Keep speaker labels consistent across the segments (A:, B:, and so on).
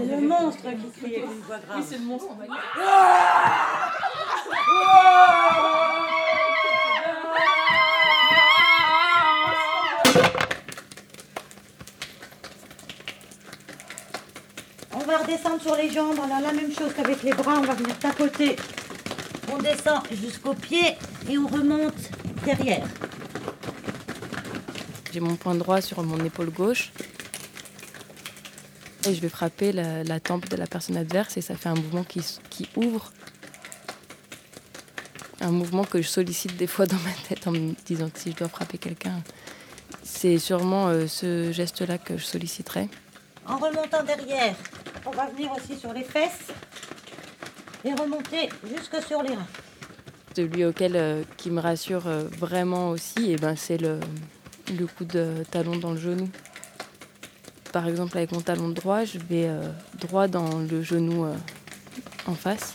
A: C'est le monstre qui crie avec une voix grave.
B: Oui, c'est le monstre, on va dire.
A: On va redescendre sur les jambes. Alors la même chose qu'avec les bras, on va venir tapoter. On descend jusqu'au pied et on remonte derrière.
C: J'ai mon point droit sur mon épaule gauche. Et je vais frapper la, la tempe de la personne adverse et ça fait un mouvement qui, ouvre. Un mouvement que je sollicite des fois dans ma tête en me disant que si je dois frapper quelqu'un, c'est sûrement euh, ce geste-là que je solliciterai.
A: En remontant derrière, on va venir aussi sur les fesses et remonter jusque sur les reins.
C: Celui auquel euh, qui me rassure euh, vraiment aussi, et ben, c'est le, le coup de talon dans le genou. Par exemple, avec mon talon droit, je vais euh, droit dans le genou euh, en face,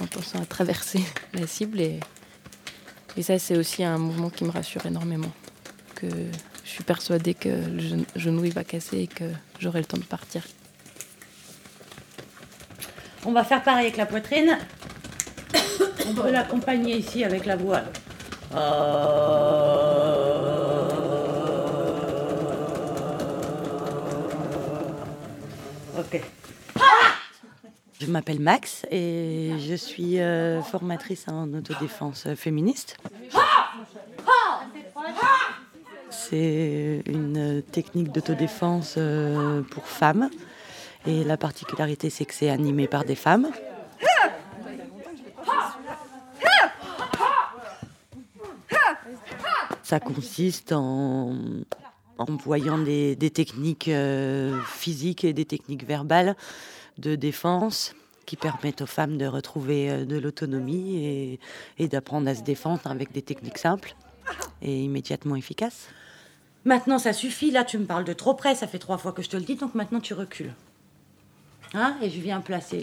C: en pensant à traverser la cible. Et, ça, c'est aussi un mouvement qui me rassure énormément. Que je suis persuadée que le gen- genou il va casser et que j'aurai le temps de partir.
A: On va faire pareil avec la poitrine. On peut l'accompagner ici avec la voile.
D: Je m'appelle Max et je suis euh, formatrice en autodéfense féministe. C'est une technique d'autodéfense euh, pour femmes et la particularité c'est que c'est animé par des femmes. Ça consiste en employant des, des techniques euh, physiques et des techniques verbales de défense qui permettent aux femmes de retrouver euh, de l'autonomie et, d'apprendre à se défendre avec des techniques simples et immédiatement efficaces.
A: Maintenant, ça suffit. Là, tu me parles de trop près. Ça fait trois fois que je te le dis, donc maintenant, tu recules. Hein? Et je viens placer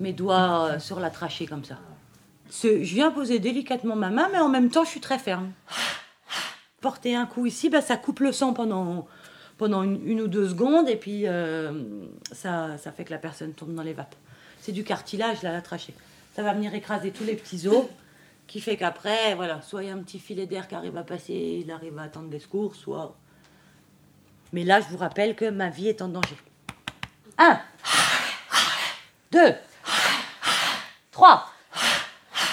A: mes, doigts euh, sur la trachée comme ça. Je viens poser délicatement ma main, mais en même temps, je suis très ferme. Porter un coup ici, bah, ça coupe le sang pendant, une, ou deux secondes, et puis euh, ça, fait que la personne tombe dans les vapes. C'est du cartilage, là, la trachée. Ça va venir écraser tous les petits os, qui fait qu'après, voilà, soit il y a un petit filet d'air qui arrive à passer, il arrive à attendre des secours, soit. Mais là, je vous rappelle que ma vie est en danger. Un, deux, trois.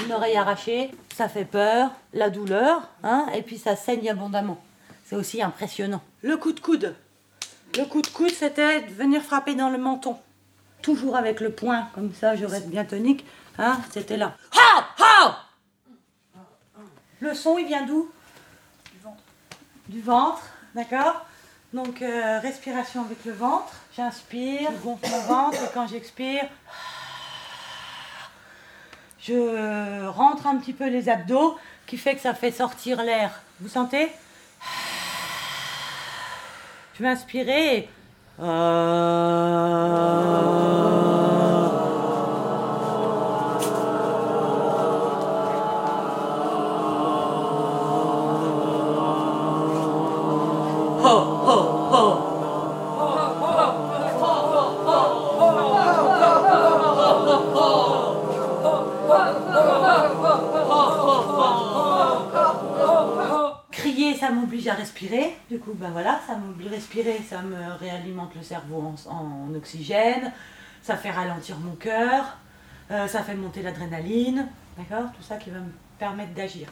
A: Une oreille arrachée, ça fait peur, la douleur, hein, et puis ça saigne abondamment. C'est aussi impressionnant. Le coup de coude. Le coup de coude, c'était de venir frapper dans le menton. Toujours avec le poing, comme ça, je reste bien tonique. Hein, c'était là. Ha Ha Le son, il vient d'où? Du ventre. Du ventre, d'accord Donc, euh, respiration avec le ventre. J'inspire, je gonfle mon ventre, et quand j'expire, je rentre un petit peu les abdos, qui fait que ça fait sortir l'air. Vous sentez? Je vais inspirer. Ho, ça m'oblige à respirer. Du coup, ben voilà, ça m'oblige à respirer, ça me réalimente le cerveau en, en oxygène, ça fait ralentir mon cœur, euh, ça fait monter l'adrénaline, d'accord? Tout ça qui va me permettre d'agir.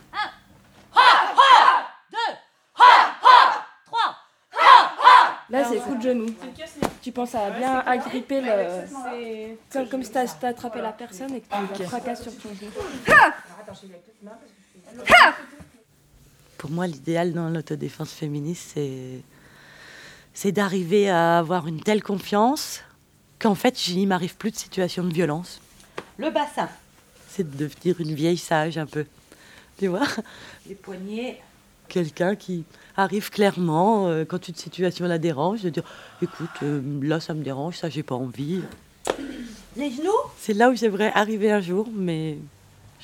E: Là, c'est coup de genou. Tu penses à bien agripper le. Comme, comme si t'as t'as attrapé la personne et que tu la fracasses sur ton genou.
D: Pour moi, l'idéal dans l'autodéfense féministe, c'est, c'est d'arriver à avoir une telle confiance qu'en fait, il m'arrive plus de situation de violence.
A: Le bassin,
D: C'est de devenir une vieille sage un peu. Tu vois?
A: Les poignets.
D: Quelqu'un qui arrive clairement, euh, quand une situation la dérange, de dire écoute, euh, là ça me dérange, ça j'ai pas envie.
A: Les genoux?
D: C'est là où j'aimerais arriver un jour, mais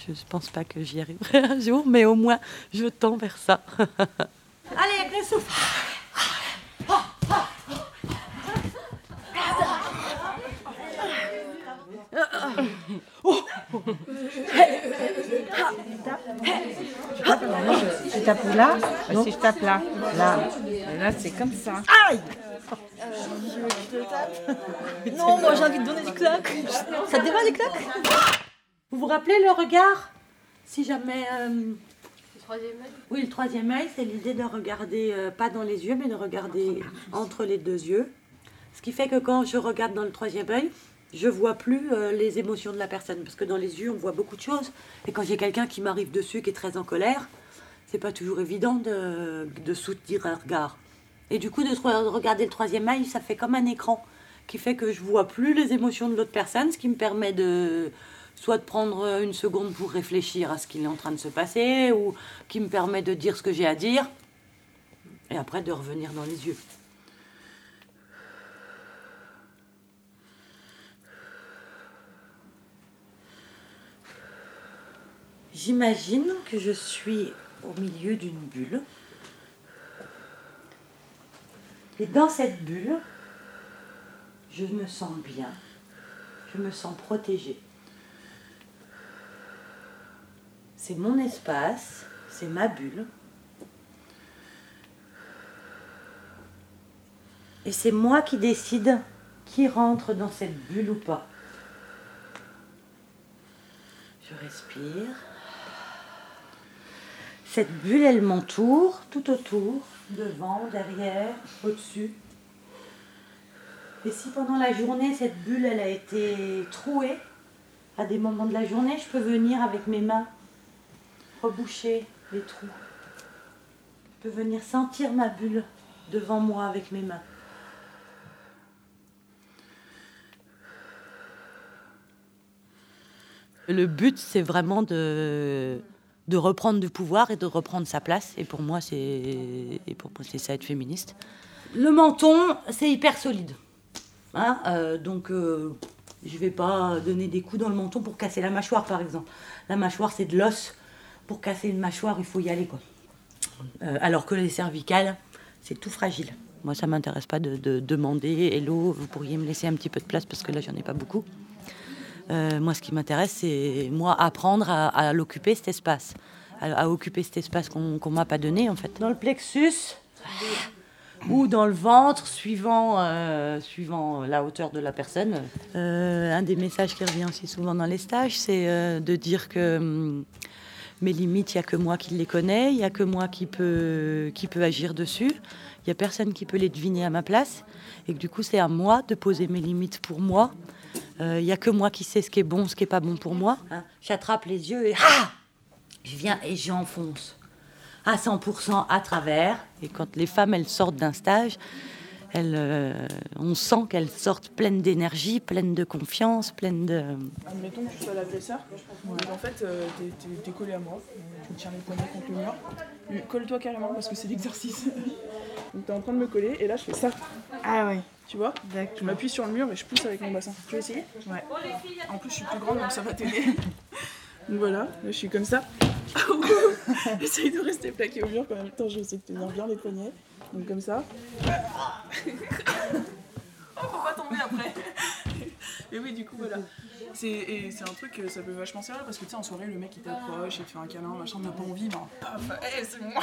D: je ne pense pas que j'y arriverai un jour, mais au moins je tends vers ça.
A: Allez, avec le souffle.
B: Je tape là Non. Si je tape là, là, là c'est comme ça. Aïe
F: Non, moi j'ai envie de donner du claque. Ça te débat des claques
A: Vous vous rappelez le regard Si jamais. euh, Oui, le troisième œil, c'est l'idée de regarder, euh, pas dans les yeux, mais de regarder entre les deux yeux. Ce qui fait que quand je regarde dans le troisième œil, je vois plus euh, les émotions de la personne. Parce que dans les yeux, on voit beaucoup de choses. Et quand j'ai quelqu'un qui m'arrive dessus, qui est très en colère, c'est pas toujours évident de, de soutenir un regard. Et du coup, de tro- regarder le troisième œil, ça fait comme un écran qui fait que je vois plus les émotions de l'autre personne, ce qui me permet de soit de prendre une seconde pour réfléchir à ce qui est en train de se passer, ou qui me permet de dire ce que j'ai à dire, et après de revenir dans les yeux. J'imagine que je suis au milieu d'une bulle. Et dans cette bulle, je me sens bien, je me sens protégée. C'est mon espace, c'est ma bulle. Et c'est moi qui décide qui rentre dans cette bulle ou pas. Je respire. Cette bulle, elle m'entoure tout autour, devant, derrière, au-dessus. Et si pendant la journée, cette bulle, elle a été trouée, à des moments de la journée, je peux venir avec mes mains reboucher les trous. Je peux venir sentir ma bulle devant moi avec mes mains. Le but, c'est vraiment de, de reprendre du pouvoir et de reprendre sa place. Et pour moi, c'est ça être féministe. Le menton, c'est hyper solide. Hein, euh, donc, euh, je vais pas donner des coups dans le menton pour casser la mâchoire, par exemple. La mâchoire, c'est de l'os. Pour casser une mâchoire, il faut y aller, quoi. Euh, alors que les cervicales, c'est tout fragile. Moi, ça m'intéresse pas de, de demander Hello, vous pourriez me laisser un petit peu de place parce que là, j'en ai pas beaucoup. Euh, moi, ce qui m'intéresse, c'est moi apprendre à, à l'occuper cet espace, à, à occuper cet espace qu'on qu'on m'a pas donné en fait. Dans le plexus ou dans le ventre, suivant, euh, suivant la hauteur de la personne. Euh, un des messages qui revient aussi souvent dans les stages, c'est de dire que hum, mes limites, il n'y a que moi qui les connais, il n'y a que moi qui peut, qui peut agir dessus. Il n'y a personne qui peut les deviner à ma place. Et que du coup, c'est à moi de poser mes limites pour moi. Euh, Il n'y a que moi qui sais ce qui est bon, ce qui n'est pas bon pour moi. Hein, J'attrape les yeux et ah je viens et j'enfonce à 100% à travers. Et quand les femmes, elles sortent d'un stage, elles, euh, on sent qu'elles sortent pleines d'énergie, pleines de confiance, pleines de...
G: Admettons que tu sois l'agresseur, et en fait euh, t'es- collé à moi, tu me tiens les poignets contre le mur, Et colle-toi carrément parce que c'est l'exercice. Donc t'es en train de me coller et là je fais ça,
B: Ah oui,
G: tu vois? Je m'appuie sur le mur et je pousse avec mon bassin. Tu veux essayer?
B: Ouais.
G: En plus je suis plus grande donc ça va t'aider. Donc voilà, là je suis comme ça. Essaye de rester plaqué au mur quand même temps je sais de tenir bien les poignets. Donc comme ça. oh faut pas tomber après Et oui du coup voilà. C'est, et c'est un truc, ça peut vachement servir parce que tu sais en soirée le mec il t'approche, il te fait un câlin, machin, t'as pas envie, ben paf, hey, c'est moi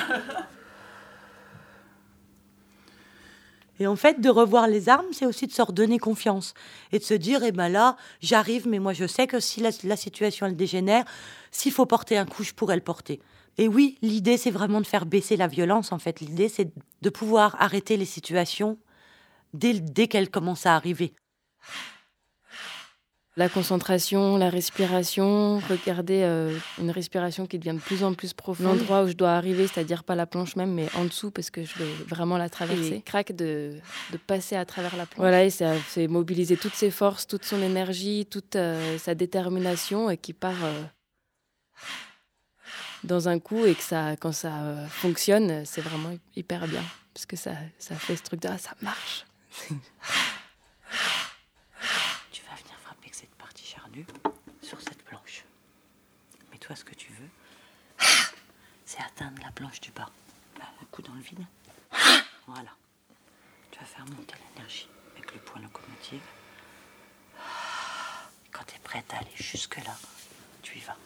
A: Et en fait, de revoir les armes, c'est aussi de se redonner confiance. Et de se dire, eh ben là, j'arrive, mais moi je sais que si la, la situation elle dégénère, s'il faut porter un coup, je pourrais le porter. Et oui, l'idée, c'est vraiment de faire baisser la violence, en fait. L'idée, c'est de pouvoir arrêter les situations dès, dès qu'elles commencent à arriver.
C: La concentration, la respiration, regarder euh, une respiration qui devient de plus en plus profonde. L'endroit où je dois arriver, c'est-à-dire pas la planche même, mais en dessous parce que je vais vraiment la traverser.
A: Et-
C: Crac de, de passer à travers la planche. Voilà, et ça- c'est mobiliser toutes ses forces, toute son énergie, toute euh, sa détermination et qui part euh, dans un coup et que ça, quand ça euh, fonctionne, c'est vraiment hyper bien parce que ça, ça fait ce truc de ah, ça marche.
A: Tu vas venir frapper avec cette partie charnue sur cette planche. Mais toi, ce que tu veux, c'est atteindre la planche du bas. Un coup dans le vide. Voilà. Tu vas faire monter l'énergie avec le point locomotive. Quand tu es prête à aller jusque-là, tu y vas.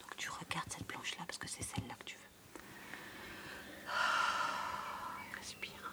A: Donc tu regardes cette planche-là parce que c'est celle-là que tu veux. Respire.